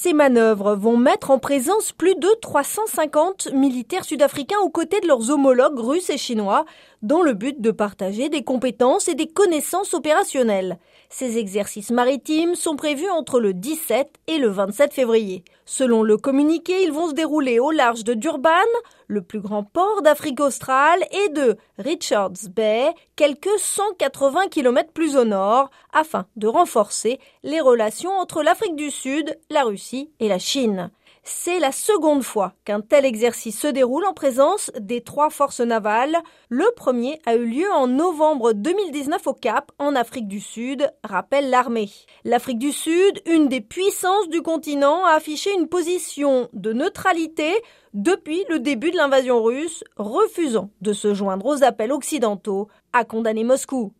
Ces manœuvres vont mettre en présence plus de 350 militaires sud-africains aux côtés de leurs homologues russes et chinois, dans le but de partager des compétences et des connaissances opérationnelles. Ces exercices maritimes sont prévus entre le 17 et le 27 février. Selon le communiqué, ils vont se dérouler au large de Durban, le plus grand port d'Afrique australe, et de Richards Bay, quelques 180 km plus au nord, afin de renforcer les relations entre l'Afrique du Sud, la Russie et la Chine. C'est la seconde fois qu'un tel exercice se déroule en présence des trois forces navales. Le premier a eu lieu en novembre 2019 au Cap, en Afrique du Sud, rappelle l'armée. L'Afrique du Sud, une des puissances du continent, a affiché une position de neutralité depuis le début de l'invasion russe, refusant de se joindre aux appels occidentaux à condamner Moscou.